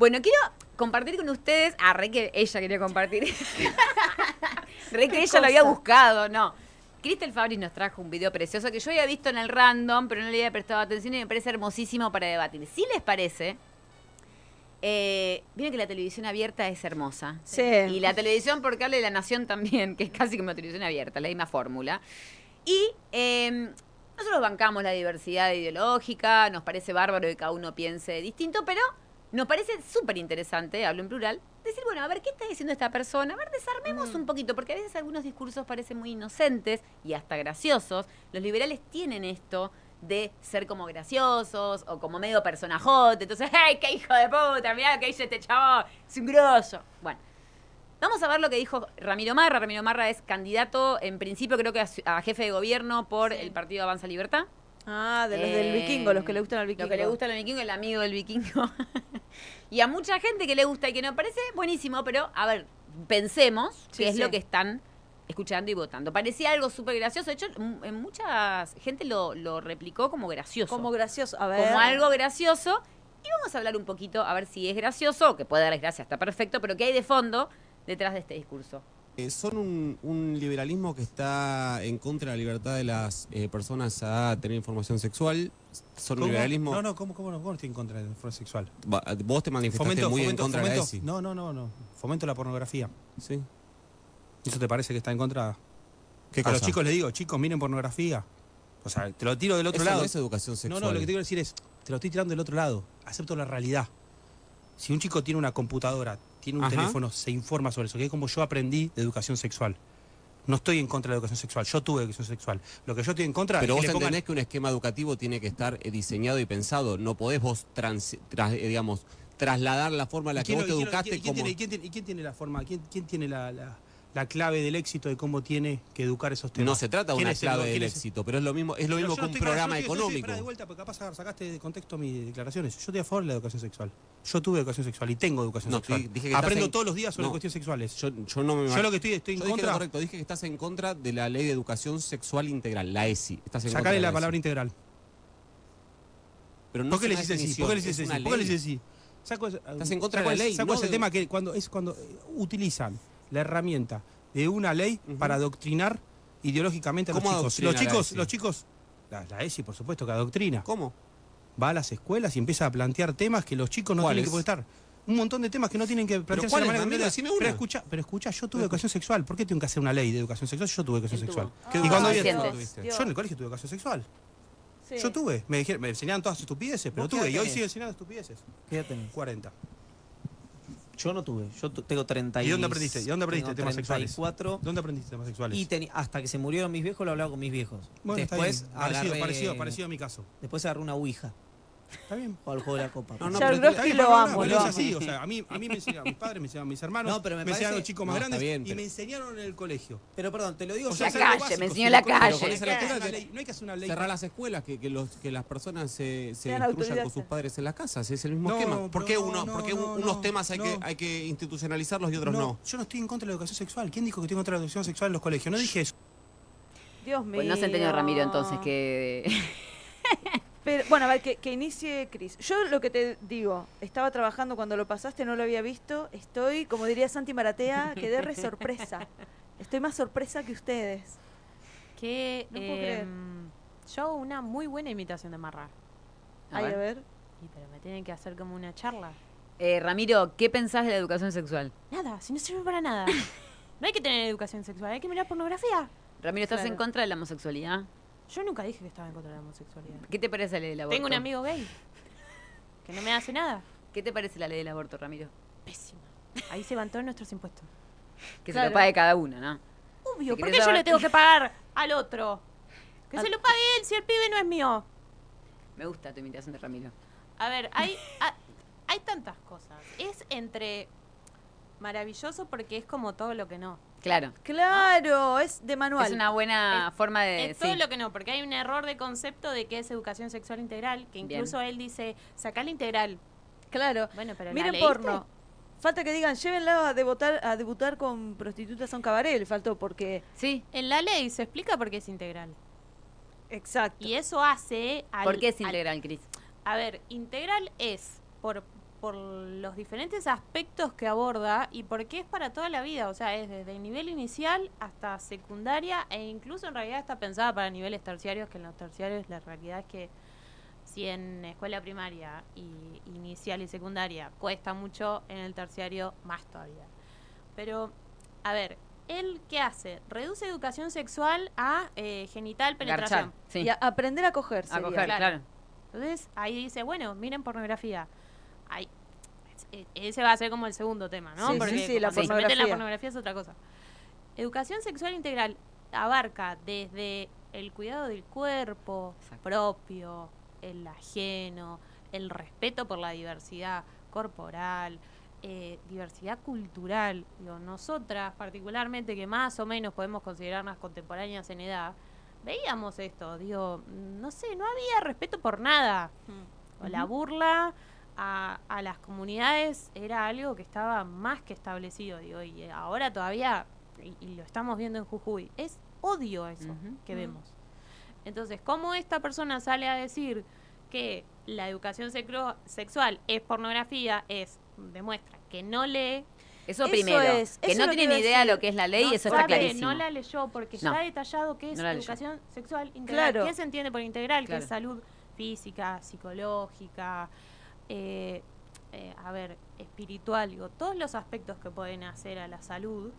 Bueno, quiero compartir con ustedes. Ah, re que ella quería compartir. re que ella lo había buscado, no. Cristel Fabris nos trajo un video precioso que yo había visto en el random, pero no le había prestado atención y me parece hermosísimo para debatir. Si les parece, eh, Vieron que la televisión abierta es hermosa. Sí. Y la televisión por cable de la Nación también, que es casi como televisión abierta, la misma fórmula. Y eh, nosotros bancamos la diversidad ideológica, nos parece bárbaro que cada uno piense distinto, pero nos parece súper interesante, hablo en plural, decir, bueno, a ver, ¿qué está diciendo esta persona? A ver, desarmemos un poquito, porque a veces algunos discursos parecen muy inocentes y hasta graciosos. Los liberales tienen esto de ser como graciosos o como medio personajote. Entonces, ¡ay, qué hijo de puta! Mirá lo que dice este chavo, es un grosso. Bueno, vamos a ver lo que dijo Ramiro Marra. Ramiro Marra es candidato, en principio creo que a jefe de gobierno por el partido Avanza Libertad. Ah, de los del Eh, vikingo, los que le gustan al vikingo. Lo que le gusta al vikingo, el amigo del vikingo. y a mucha gente que le gusta y que nos parece buenísimo, pero a ver, pensemos Sí, qué es sí. lo que están escuchando y votando. Parecía algo súper gracioso. De hecho, en mucha gente lo, lo replicó como gracioso. Como gracioso. A ver. como algo gracioso. Y vamos a hablar un poquito, a ver si es gracioso, que puede darles gracia, está perfecto, pero qué hay de fondo detrás de este discurso. Eh, son un, un liberalismo que está en contra de la libertad de las eh, personas a tener información sexual. Son un liberalismo. No, no, ¿cómo, cómo no? ¿Cómo no estoy en contra de la forma sexual? Va- Vos te manifestaste muy en contra de la ESI. No, no, no, no. Fomento la pornografía. ¿Sí? ¿Eso te parece que está en contra? ¿Qué a cosa? los chicos les digo, chicos, miren pornografía. O sea, te lo tiro del otro Eso lado. no es educación No, sexual. no, lo que te quiero decir es, te lo estoy tirando del otro lado. Acepto la realidad. Si un chico tiene una computadora, tiene un Ajá. teléfono, se informa sobre eso, que es como yo aprendí de educación sexual. No estoy en contra de la educación sexual, yo tuve educación sexual. Lo que yo estoy en contra Pero es vos que pongan- entendés que un esquema educativo tiene que estar eh, diseñado y pensado. No podés vos, trans- eh, digamos, trasladar la forma en la ¿Y que vos te educaste y quién tiene- y quién la forma? ¿Quién, quién tiene la, la- la clave del éxito de cómo tiene que educar esos temas? No se trata de ¿Quién una clave del éxito, pero es lo mismo, es lo Pero mismo yo que no un programa yo yo estoy- económico. pará, de vuelta, porque capaz sacaste de contexto mis declaraciones. Yo estoy a favor de la educación sexual. Yo tuve educación sexual y tengo educación No, sexual. dije que Aprendo en- todos los días sobre No. cuestiones sexuales. Yo, yo no me Yo lo que estoy, estoy en Yo dije lo contra. correcto, dije que estás en contra de la ley de educación sexual integral, la ESI. Estás en contra Sacale de la ESI. palabra integral. Pero no ¿Por qué le dices así? ¿Por qué le dices es así? ¿Por qué le dices así? Saco, Estás en contra de la ley, Saco ese tema que cuando es cuando utilizan la herramienta de una ley para adoctrinar ideológicamente a los ¿Cómo chicos. Los la chicos, ESI? los chicos, la, la ESI por supuesto que adoctrina. ¿Cómo? Va a las escuelas y empieza a plantear temas que los chicos no tienen que poder estar. Un montón de temas que no tienen que plantearse de ¿cuáles, manera una. Pero escucha, pero escucha, yo tuve educación sexual. ¿Por qué tengo que hacer una ley de educación sexual? Yo tuve educación sexual. ¿Qué y Ah, cuando tuviste? Dios. yo en el colegio tuve educación sexual. Sí. Yo tuve. Me, dijeron, me enseñaban todas estupideces, pero ¿Vos qué tuve. Y hoy sigo enseñando estupideces. ¿Qué edad tenés? 40. Yo no tuve. Yo tengo 30 ¿Y dónde aprendiste? ¿Y dónde aprendiste temas sexuales? 34. ¿Dónde aprendiste temas sexuales? Y teni- hasta que se murieron mis viejos lo hablaba con mis viejos. bueno, después está bien. Parecido, agarré, parecido, parecido a mi caso. Después agarré una ouija. Está bien. O al juego de la copa. No, no, Charles pero- Está bien, lo amo, pero es así, o sea, a mí, a mí me enseñaban mis padres, me enseñaban mis hermanos, No, pero me enseñaban parece- los chicos más grandes bien, y me enseñaron en el colegio. Pero perdón, te lo digo O yo. sea, La calle, básico, me enseñó en la calle. pero con esa Claro. lectura no hay que hacer una ley- No hay que hacer una ley. Cerrar las escuelas, que, que, los, que las personas se, se instruyan con sus padres en las casas, es el mismo No, esquema. ¿Por qué, no, uno, no, por qué no, unos no, temas hay, que, hay que institucionalizarlos y otros no? yo no estoy en contra de la educación sexual. ¿Quién dijo que estoy en contra de la educación sexual en los colegios? No dije eso. Dios mío. Pues no se entendió Ramiro entonces que... Pero, bueno, a ver, que, que inicie Cris. Yo lo que te digo, estaba trabajando cuando lo pasaste, no lo había visto. Estoy, como diría Santi Maratea, quedé re sorpresa. Estoy más sorpresa que ustedes. Que No puedo creer. em, yo hago una muy buena imitación de Marra. A Ay, ver. a ver. Y pero me tienen que hacer como una charla. Eh, Ramiro, ¿qué pensás de la educación sexual? Nada, si no sirve para nada. No hay que tener educación sexual, hay que mirar pornografía. Ramiro, ¿estás Claro. en contra de la homosexualidad? Yo nunca dije que estaba en contra de la homosexualidad. ¿Qué te parece la ley del aborto? Tengo un amigo gay que no me hace nada. ¿Qué te parece la ley del aborto, Ramiro? Pésima. Ahí se van todos nuestros impuestos. Que se lo pague cada uno, ¿no? Obvio, ¿por qué yo le tengo que pagar al otro? Que Al- se lo pague él si el pibe no es mío. Me gusta tu imitación de Ramiro. A ver, hay, ha- hay tantas cosas. Es entre maravilloso porque es como todo lo que no. Claro. Claro, es de manual. Es una buena Es- forma de... Es todo sí. lo que no, porque hay un error de concepto de que es educación sexual integral, que Bien. incluso él dice, saca la integral. Claro. Bueno, pero ¿la Miren leíste? porno. Falta que digan, llévenla a debutar, a debutar con prostitutas a un cabaret. Le faltó porque. Sí. En la ley se explica por qué es integral. Exacto. Y eso hace al... ¿Por qué es al- integral, Cris? a ver, integral es por por los diferentes aspectos que aborda y porque es para toda la vida, o sea, es desde el nivel inicial hasta secundaria e incluso en realidad está pensada para niveles terciarios, que en los terciarios la realidad es que si en escuela primaria y inicial y secundaria cuesta mucho, en el terciario más todavía. Pero, a ver, ¿él qué hace? Reduce educación sexual a eh, genital penetración. Garchar, sí. Y a- aprender a coger. a coger, claro. claro. Entonces ahí dice, bueno, miren pornografía. E- ese va a ser como el segundo tema, ¿no? Sí, sí, Porque sí, la cuando se mete en la pornografía. es otra cosa. Educación sexual integral abarca desde el cuidado del cuerpo Exacto. propio, el ajeno, el respeto por la diversidad corporal, eh, diversidad cultural. Digo, nosotras, particularmente, que más o menos podemos considerarnos contemporáneas en edad, veíamos esto. Digo, no sé, no había respeto por nada. O la burla a, a las comunidades era algo que estaba más que establecido. Digo, y ahora todavía, y, y lo estamos viendo en Jujuy, es odio eso que vemos. Entonces, ¿cómo esta persona sale a decir que la educación sexual es pornografía? Es, demuestra que no lee, Eso, Eso primero. es, que eso no tiene a idea de lo que es la ley, no eso está clarísimo. no la leyó porque No. está detallado que es No la leyó. educación sexual integral. Claro. ¿Qué se entiende por integral? Claro. Que es salud física, psicológica, eh, eh, a ver, espiritual, digo, todos los aspectos que pueden hacer a la salud.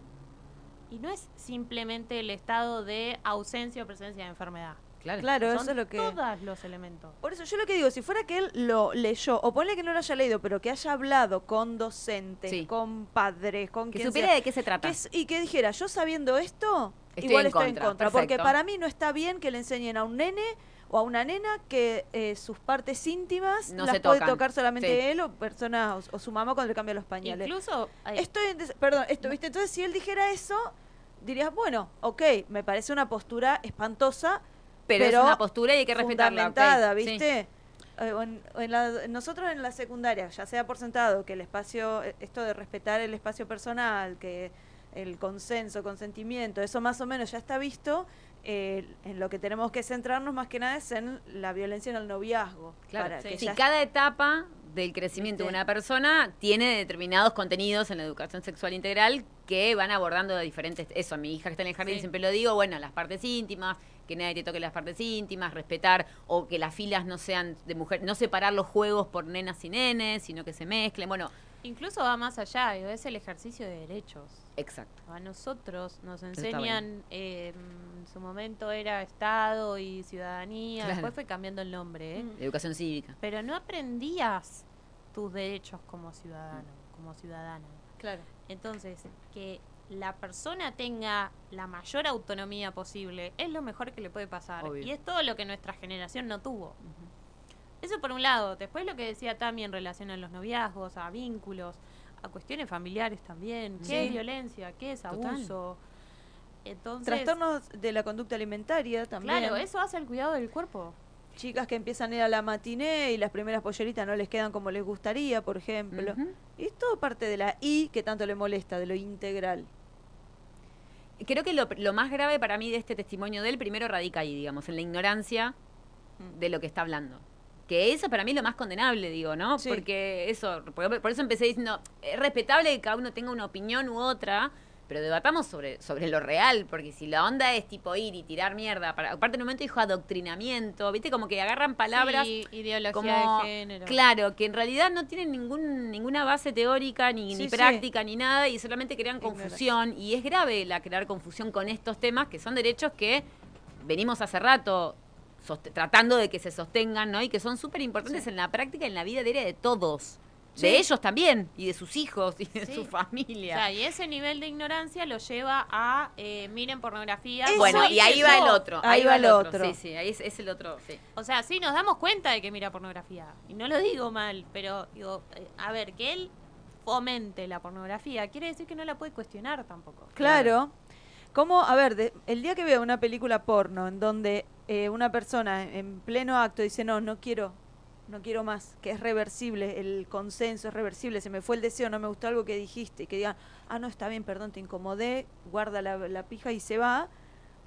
Y no es simplemente el estado de ausencia o presencia de enfermedad. Claro. Claro, Son eso es lo que. Todos los elementos. Por eso yo lo que digo, si fuera que él lo leyó, o ponle que no lo haya leído, pero que haya hablado con docentes, Sí. con padres, con Que quien supiera sea, de qué se que trata. es- y que dijera, yo sabiendo esto, Estoy igual en estoy contra, en contra. Porque para mí no está bien que le enseñen a un nene o a una nena que eh, sus partes íntimas No las se puede tocan. tocar solamente Sí. él o personas o, o su mamá cuando le cambia los pañales. Incluso, Estoy en perdón, esto, ¿viste? Entonces, si él dijera eso, dirías, bueno, ok, me parece una postura espantosa, pero, pero es una postura y hay que respetarla. fundamentada. ¿viste? Eh, en la- nosotros en la secundaria, ya sea por sentado que el espacio, eh, esto de respetar el espacio personal, que el consenso, consentimiento, eso más o menos ya está visto, eh, en lo que tenemos que centrarnos más que nada es en la violencia en el noviazgo. Claro, para sí. que ya- cada etapa del crecimiento de una persona tiene determinados contenidos en la educación sexual integral que van abordando de diferentes... Eso, a mi hija que está en el jardín Sí. siempre lo digo, bueno, las partes íntimas, que nadie te toque las partes íntimas, respetar o que las filas no sean de mujer, no separar los juegos por nenas y nenes, sino que se mezclen. Bueno, incluso va más allá, digo, es el ejercicio de derechos. Exacto. A nosotros nos enseñan, eh, en su momento era Estado y ciudadanía, Claro. después fue cambiando el nombre, ¿eh? Mm. Educación cívica. pero no aprendías tus derechos como ciudadano, como ciudadana. Claro. Entonces, que la persona tenga la mayor autonomía posible es lo mejor que le puede pasar. Obvio. Y es todo lo que nuestra generación no tuvo. Eso por un lado. Después lo que decía Tami en relación a los noviazgos, a vínculos, a cuestiones familiares también. ¿Qué Sí. es violencia? ¿Qué es Total. abuso? Entonces, Trastornos de la conducta alimentaria también. claro, eso hace el cuidado del cuerpo. Chicas que empiezan a ir a la matiné y las primeras polleritas no les quedan como les gustaría, por ejemplo. Y es todo parte de la I que tanto le molesta, de lo integral. Creo que lo, lo más grave para mí de este testimonio de él primero radica ahí, digamos, en la ignorancia de lo que está hablando. Que eso para mí es lo más condenable, digo, ¿no? Sí. Porque eso, por, por eso empecé diciendo, es respetable que cada uno tenga una opinión u otra, pero debatamos sobre, sobre lo real, porque si la onda es tipo ir y tirar mierda, para, aparte en un momento dijo adoctrinamiento, ¿viste? Como que agarran palabras Sí, ideología como de género. claro que en realidad no tienen ningún ninguna base teórica ni, Sí, ni práctica ni nada y solamente crean confusión y es grave la crear confusión con estos temas que son derechos que venimos hace rato tratando de que se sostengan no y que son súper importantes en la práctica y en la vida diaria de todos Sí. de ellos también y de sus hijos y de Sí. su O familia sea, y ese nivel de ignorancia lo lleva a eh, miren pornografía. Eso bueno y ahí va el otro Ahí va el otro. sí sí ahí es, es el otro sí O sea, sí, nos damos cuenta de que mira pornografía. Y no lo digo mal, pero digo, eh, a ver, que él fomente la pornografía quiere decir que no la puede cuestionar tampoco. Claro. Como, a ver, de- el día que veo una película porno en donde eh, una persona en pleno acto dice, no, no quiero, no quiero más, que es reversible, el consenso es reversible, se me fue el deseo, no me gustó algo que dijiste, y que digan, ah, no, está bien, perdón, te incomodé, guarda la, la pija y se va.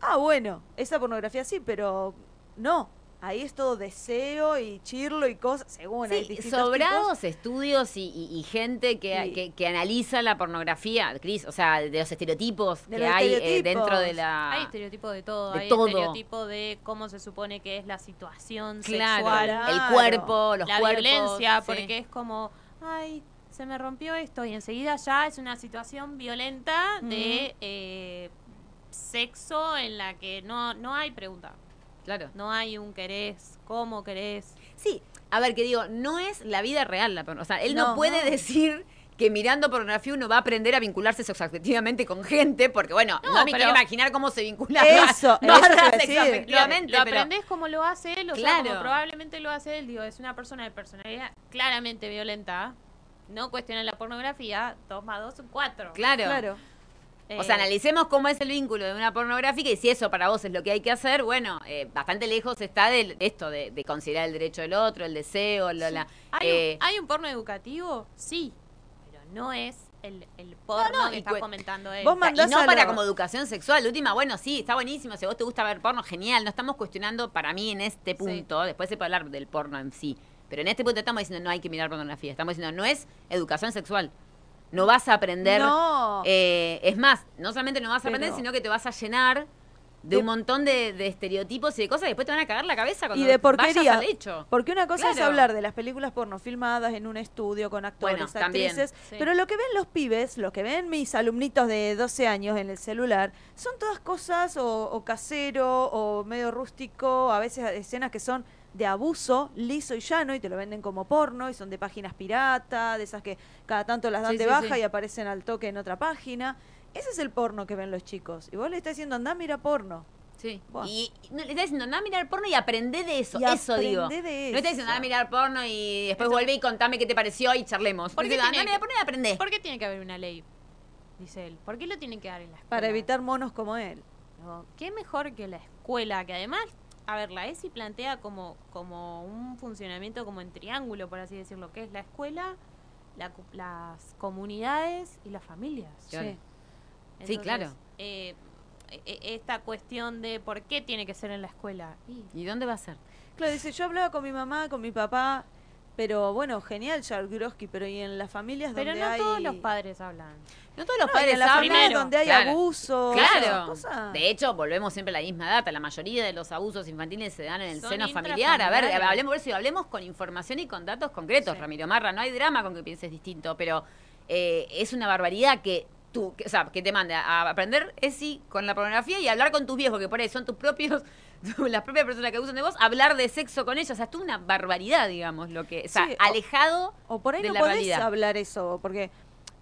Ah, bueno, esa pornografía sí, pero no. Ahí es todo deseo y chirlo y cosas, según hay Sí, distintos sobrados tipos. estudios y, y- y gente que, Sí. que, que analiza la pornografía, Cris, o sea, de los estereotipos De que los hay eh, estereotipos. dentro de la... Hay estereotipo de todo, de hay todo. estereotipo de cómo se supone que es la situación Claro, sexual, el Claro. cuerpo, los la cuerpos. violencia, sí. porque es como, ay, se me rompió esto y enseguida ya es una situación violenta de eh, sexo en la que no, no hay pregunta, Claro. no hay un querés, cómo querés. Sí, a ver, que digo, no es la vida real la porno- O sea, él no, No, puede no. decir que mirando pornografía uno va a aprender a vincularse sexoafectivamente con gente, porque bueno, no, No, me quiero imaginar cómo se vincula Eso, no, eso sexoafectivamente, lo pero- aprendés como lo hace él, o sea, Claro. como probablemente lo hace él, digo, es una persona de personalidad claramente violenta, no cuestiona la pornografía, 2 más 2 son 4. Claro. Claro. O sea, Eh, analicemos cómo es el vínculo de una pornográfica y si eso para vos es lo que hay que hacer, bueno, eh, bastante lejos está de esto, de, de considerar el derecho del otro, el deseo, lo- la... ¿Hay, eh, un, ¿Hay un porno educativo? Sí, pero no es el, el porno No, no, que está comentando él. Vos y no para lo- como educación sexual. De última, bueno, sí, está buenísimo. Si vos te gusta ver porno, genial. No estamos cuestionando para mí en este punto. Después se puede hablar del porno en sí. Pero en este punto estamos diciendo no hay que mirar pornografía. Estamos diciendo no es educación sexual. No vas a aprender. No. eh, es más, no solamente no vas a aprender, sino que te vas a llenar de, De- un montón de, de estereotipos y de cosas que después te van a cagar la cabeza cuando y de vayas porquería. al hecho. Porque una cosa es hablar de las películas porno filmadas en un estudio con actores, Bueno, también. actrices, Sí. pero lo que ven los pibes, lo que ven mis alumnitos de 12 años en el celular, son todas cosas o, o casero o medio rústico, a veces escenas que son de abuso liso y llano y te lo venden como porno y son de páginas pirata, de esas que cada tanto las dan Sí, de sí, baja sí. y aparecen al toque en otra página. Ese es el porno que ven los chicos. Y vos le estás diciendo, anda, mira porno. Sí. Buah. Y y no, le está diciendo, anda a mirar porno y aprende de eso. Y eso digo. de No está diciendo, eso. anda a mirar porno y después vuelve y contame qué te pareció y charlemos. ¿Por qué anda a mirar porno y aprende. ¿Por qué tiene que haber una ley? Dice él. ¿Por qué lo tienen que dar en la escuela? Para evitar monos como él. No, ¿Qué mejor que la escuela? Que además, a ver, la ESI plantea como, como un funcionamiento como en triángulo, por así decirlo, que es la escuela, la cu- las comunidades y las familias. Claro. Sí. Sí, claro. eh, e- esta cuestión de por qué tiene que ser en la escuela. Y ¿Y dónde va a ser? Claro, dice, yo hablaba con mi mamá, con mi papá, pero bueno, genial Jargroski, pero ¿y en las familias pero donde no hay... todos los padres hablan. No todos los No, padres en las hablan. familias donde hay Claro. abuso, Claro. cosas. De hecho, volvemos siempre a la misma data. La mayoría de los abusos infantiles se dan en el Son seno familiar. A ver, hablemos por eso, hablemos con información y con datos concretos, Sí. Ramiro Marra. No hay drama con que pienses distinto, pero eh, es una barbaridad que que- o sea, que te mande a aprender ESI con la pornografía y hablar con tus viejos, que por ahí son tus propios, las propias personas que abusan de vos, hablar de sexo con ellos. O sea, es una barbaridad, digamos, lo que, o sea, Sí, o- alejado O por ahí de no la podés realidad. hablar eso, porque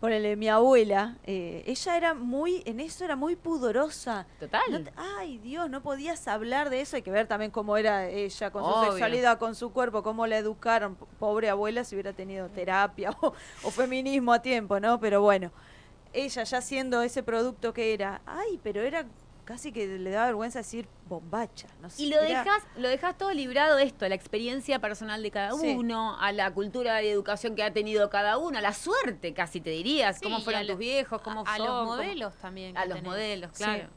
ponele, mi abuela, eh, ella era muy, en eso era muy pudorosa. Total. No te- ay, Dios, no podías hablar de eso. Hay que ver también cómo era ella con su sexualidad, con su cuerpo, cómo la educaron. Pobre abuela si hubiera tenido terapia o, o feminismo a tiempo, ¿no? Pero bueno, ella ya siendo ese producto que era, ay, pero era casi que le daba vergüenza decir bombacha. No sé, Y lo era- dejas, lo dejas todo librado a esto, a la experiencia personal de cada Sí. uno, a la cultura y educación que ha tenido cada uno, a la suerte casi te dirías, Sí, cómo fueron a tus lo- viejos, cómo a, a son, los cómo- modelos también. a los tenés. modelos, Sí. claro.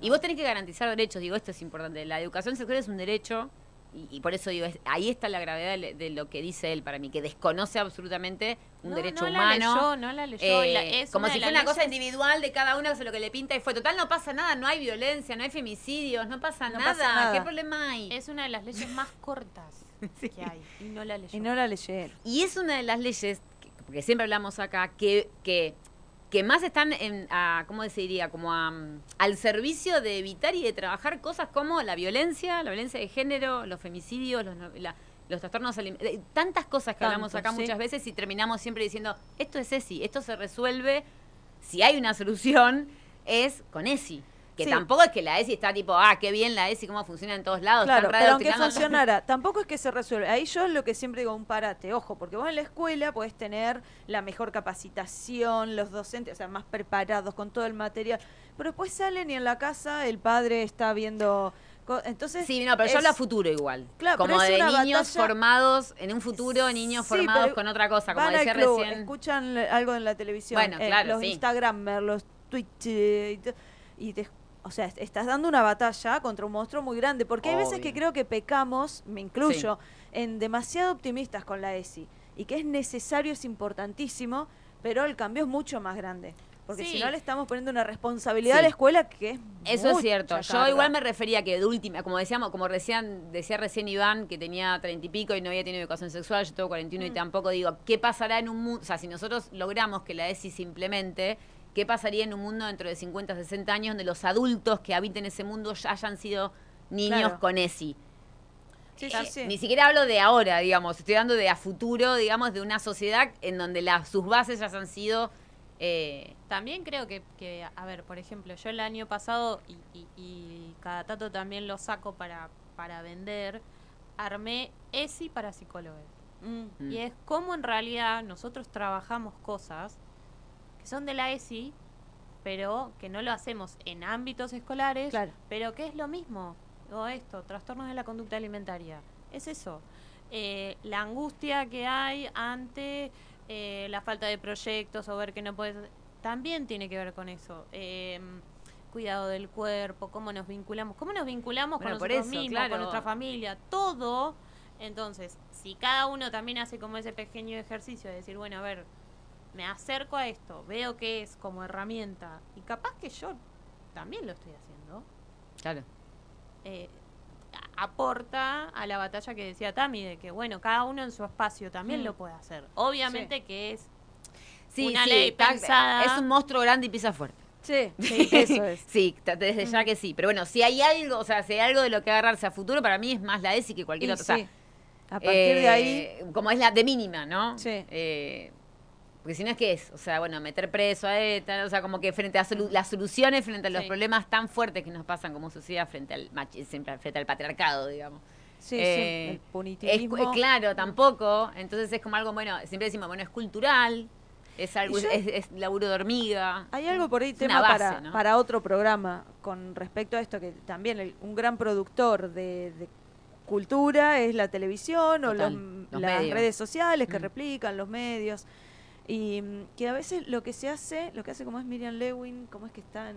Y vos tenés que garantizar derechos, digo, esto es importante. La educación sexual es un derecho y, y por eso digo, es- ahí está la gravedad de, de lo que dice él para mí, que desconoce absolutamente un No, derecho no la humano. leyó, no la leyó, y la- Eh, es como si fuera una cosa individual de cada uno que hace lo que le pinta y fue. Total, no pasa nada, no hay violencia, no hay femicidios, no pasa, No nada. pasa nada. ¿Qué problema hay? Es una de las leyes más cortas que hay. Y no la leyó. Y no la leyeron. Y es una de las leyes, que, porque siempre hablamos acá, que, que, que más están, en, a, ¿cómo se diría? Como a, mm, al servicio de evitar y de trabajar cosas como la violencia, la violencia de género, los femicidios, los, la- los trastornos alimentarios, tantas cosas que hablamos acá sí. muchas veces y terminamos siempre diciendo, esto es ESI, esto se resuelve, si hay una solución, es con ESI. Que Sí. tampoco es que la ESI está tipo, ah, qué bien la ESI, cómo funciona en todos lados. Claro, pero aunque funcionara, tampoco es que se resuelve. Ahí yo lo que siempre digo, un parate, ojo, porque vos en la escuela podés tener la mejor capacitación, los docentes, o sea, más preparados con todo el material, pero después salen y en la casa el padre está viendo... Entonces, Sí, no, pero yo hablo a futuro igual. Claro, como de niños batalla- formados, en un futuro, niños Sí, formados con otra cosa, como decía club, recién. escuchan algo en la televisión, Bueno, eh, claro, los sí. Instagramers, los Twitch eh, y, to- y te- o sea, est- estás dando una batalla contra un monstruo muy grande, porque hay veces que creo que pecamos, me incluyo, en demasiado optimistas con la ESI, y que es necesario, es importantísimo, pero el cambio es mucho más grande. Porque Sí. si no le estamos poniendo una responsabilidad a la escuela que es Eso es cierto. Yo igual me refería que de última, como decíamos, como recién, decía recién Iván, que tenía treinta y pico y no había tenido educación sexual, yo tengo 41 y Mm. tampoco digo, ¿qué pasará en un mundo? O sea, si nosotros logramos que la ESI se implemente, ¿qué pasaría en un mundo dentro de 50, 60 años donde los adultos que habiten ese mundo ya hayan sido niños Claro. con ESI? Sí, Eh, sí. Ni siquiera hablo de ahora, digamos, estoy hablando de a futuro, digamos, de una sociedad en donde las, sus bases ya han sido... eh, También creo que, que, a ver, por ejemplo, yo el año pasado, y, y- y cada tanto también lo saco para, para vender, armé ESI para psicólogos. Mm. mm. Y es como en realidad nosotros trabajamos cosas que son de la ESI, pero que no lo hacemos en ámbitos escolares, Claro. pero que es lo mismo. O esto, trastornos de la conducta alimentaria. Es eso. Eh, la angustia que hay ante eh, la falta de proyectos o ver que no puedes... También tiene que ver con eso. Eh, cuidado del cuerpo, cómo nos vinculamos, cómo nos vinculamos Bueno, con nosotros eso, mismos, claro. con nuestra familia, todo. Entonces, si cada uno también hace como ese pequeño ejercicio de decir, bueno, a ver, me acerco a esto, veo que es como herramienta, y capaz que yo también lo estoy haciendo, claro. eh, aporta a la batalla que decía Tami, de que, bueno, cada uno en su espacio también Mm. lo puede hacer. Obviamente que es Sí, Una sí, ley pensada. Es un monstruo grande y pisa fuerte. Sí, sí, eso es. Sí, desde ya que sí. Pero bueno, si hay algo, o sea, si hay algo de lo que agarrarse a futuro, para mí es más la ESI que cualquier otra. O sea, sí. A partir de ahí, eh, Como es la de mínima, ¿no? Sí. Eh, porque si no es que es, o sea, bueno, meter preso a ETA, o sea, como que frente a solu- las soluciones, frente a los Sí. problemas tan fuertes que nos pasan como sociedad frente al siempre frente al patriarcado, digamos. sí, eh, sí, el Es, punitivismo. cu- claro, tampoco. Entonces es como algo, bueno, siempre decimos, bueno, es cultural, es algo, yo- es, es laburo de hormiga. Hay algo por ahí, Es tema base, para, ¿no? para otro programa con respecto a esto, que también el- un gran productor de, de cultura es la televisión o los- los las medios. redes sociales que Mm. replican, los medios. Y mm, que a veces lo que se hace, lo que hace como es Miriam Lewin, cómo es que está en,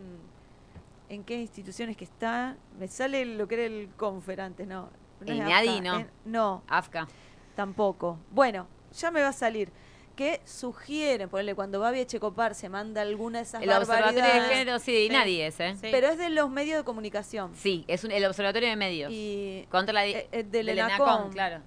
en qué instituciones que está, me sale lo que era el conferante, no. no El AFCA, no. eh, no, Afka. Tampoco. Bueno, ya me va a salir. Que sugieren, ponerle cuando Babi Echecopar se manda alguna de esas El observatorio de género, sí, Sí. nadie es, ¿eh? Sí. pero es de los medios de comunicación. Sí, es un- el observatorio de medios. Y Contra la eh, eh, del del ENACOM. ENACOM, claro.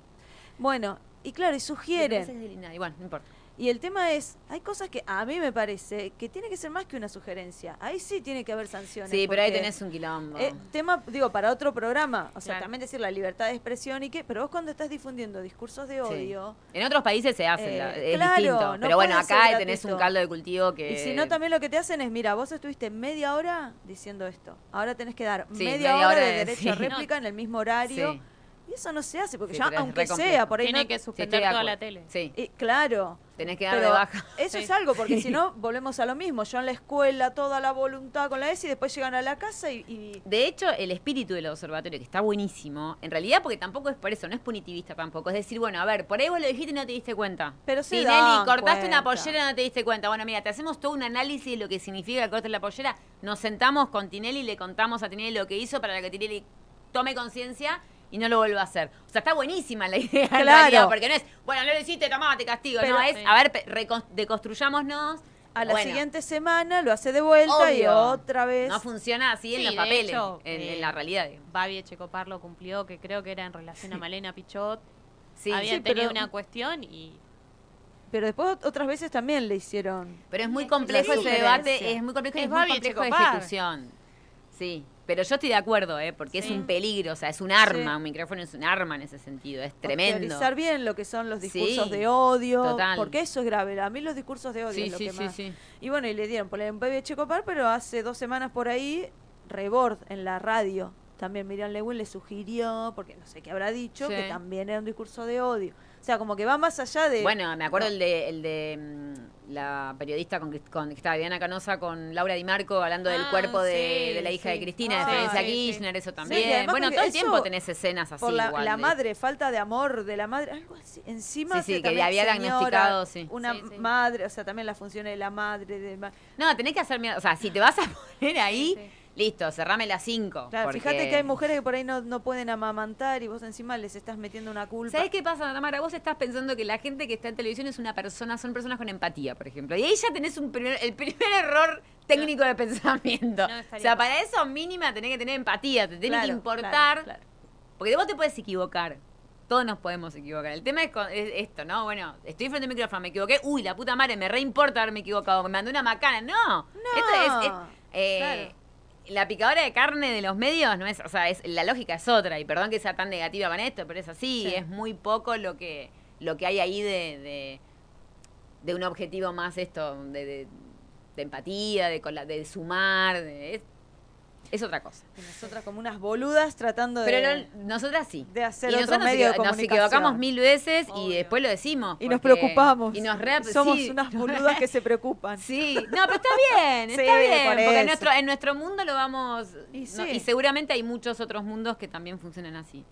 bueno, y claro, y sugieren. INADI, Bueno, no importa. Y el tema es, hay cosas que a mí me parece que tiene que ser más que una sugerencia. Ahí sí tiene que haber sanciones. Sí, pero ahí tenés un quilombo. eh, tema, digo, para otro programa. O sea, Claro. también decir la libertad de expresión y qué, pero vos cuando estás difundiendo discursos de Sí. odio, En otros países se hace, Eh, es claro, distinto. no pero bueno, acá tenés un caldo de cultivo que. Y si no, también lo que te hacen es, mira, vos estuviste media hora diciendo esto. Ahora tenés que dar Sí, media, media hora, hora de de- derecho a réplica en el mismo horario. Sí. Y eso no se hace, porque Sí, ya, aunque sea, por ahí Tiene no- que Sí, suspender de toda la tele. Sí, y, claro. tenés que dar de baja. eso Sí. es algo, porque si no, volvemos a lo mismo. Yo en la escuela, toda la voluntad con la ESI, y después llegan a la casa y... y- De hecho, el espíritu del observatorio, que está buenísimo, en realidad porque tampoco es por eso, no es punitivista tampoco. Es decir, bueno, a ver, por ahí vos lo dijiste y no te diste cuenta. Pero se Tinelli, dan cortaste una pollera y no te diste cuenta. Bueno, mira, te hacemos todo un análisis de lo que significa el corte de la pollera. Nos sentamos con Tinelli y le contamos a Tinelli lo que hizo para que Tinelli tome conciencia y no lo vuelva a hacer. O sea, está buenísima la idea, Claro. realidad, porque no es, bueno, no lo hiciste, tomá, te castigo. Pero- no, es, a ver, deconstruyámonos. a la Bueno, siguiente semana lo hace de vuelta y otra vez... No funciona así en los papeles, hecho, en, eh, en la realidad. digo. Babi Echecopar lo cumplió, que creo que era en relación a Malena Pichot. Sí, Habían sí, pero- tenido una cuestión y Pero después ot- otras veces también le hicieron... Pero es muy complejo ese debate, es muy complejo y Es es muy complejo de ejecución. Sí, pero yo estoy de acuerdo, ¿eh? porque es un peligro, o sea, es un arma, Sí. un micrófono es un arma en ese sentido, es tremendo. Teorizar bien lo que son los discursos Sí, de odio, total. porque eso es grave. A mí los discursos de odio es lo que más... Y bueno, y le dieron por un bebé Checopar, pero hace dos semanas por ahí, Rebord en la radio. También Miriam Lewin le sugirió, porque no sé qué habrá dicho, que también era un discurso de odio. O sea, como que va más allá de... Bueno, me acuerdo No. el de, el de mm, la periodista con, con que estaba Diana Canosa con Laura Di Marco hablando del Ah, cuerpo de, sí, de la hija de. Cristina, Ah, de sí, sí. Kirchner, eso también. bueno, todo el tiempo tenés escenas así por la, igual la de- madre, falta de amor de la madre, algo así. Encima Sí, sí, que también había diagnosticado, sí. Una madre, o sea, también las funciones de la madre. De No, tenés que hacer mierda. O sea, si te vas a poner ahí. Listo, cerrame las 5. Claro, fíjate que hay mujeres que por ahí no, no pueden amamantar y vos encima les estás metiendo una culpa. ¿Sabés qué pasa, Tamara? Vos estás pensando que la gente que está en televisión es una persona, son personas con empatía, por ejemplo. Y ahí ya tenés un primer- el primer error técnico de pensamiento. No o sea, para eso mínima tenés que tener empatía, te tiene Claro, que importar. claro, claro. Porque vos te puedes equivocar. Todos nos podemos equivocar. El tema es, con- es esto, ¿no? Bueno, estoy frente al micrófono, me equivoqué. Uy, la puta madre, me re importa haberme equivocado. Me mandó una macana. No. Esto es. es, eh. La picadora de carne de los medios no es. O sea, es, la lógica es otra. Y perdón que sea tan negativa con esto, pero es así. Sí. Es muy poco lo que, lo que hay ahí de, de, de un objetivo más esto, de, de, de empatía, de, de sumar. de- es, es otra cosa. Y nosotras como unas boludas tratando de... Pero no- nosotras sí. de hacer y otro nosotros nos medio de equivo- nos comunicación. equivocamos mil veces y después lo decimos. y nos preocupamos. Y nos re- Somos sí. unas boludas que se preocupan. Sí, no, pero está bien, Sí, está bien. por Porque en nuestro, en nuestro mundo lo vamos. Y no, y seguramente hay muchos otros mundos que también funcionan así.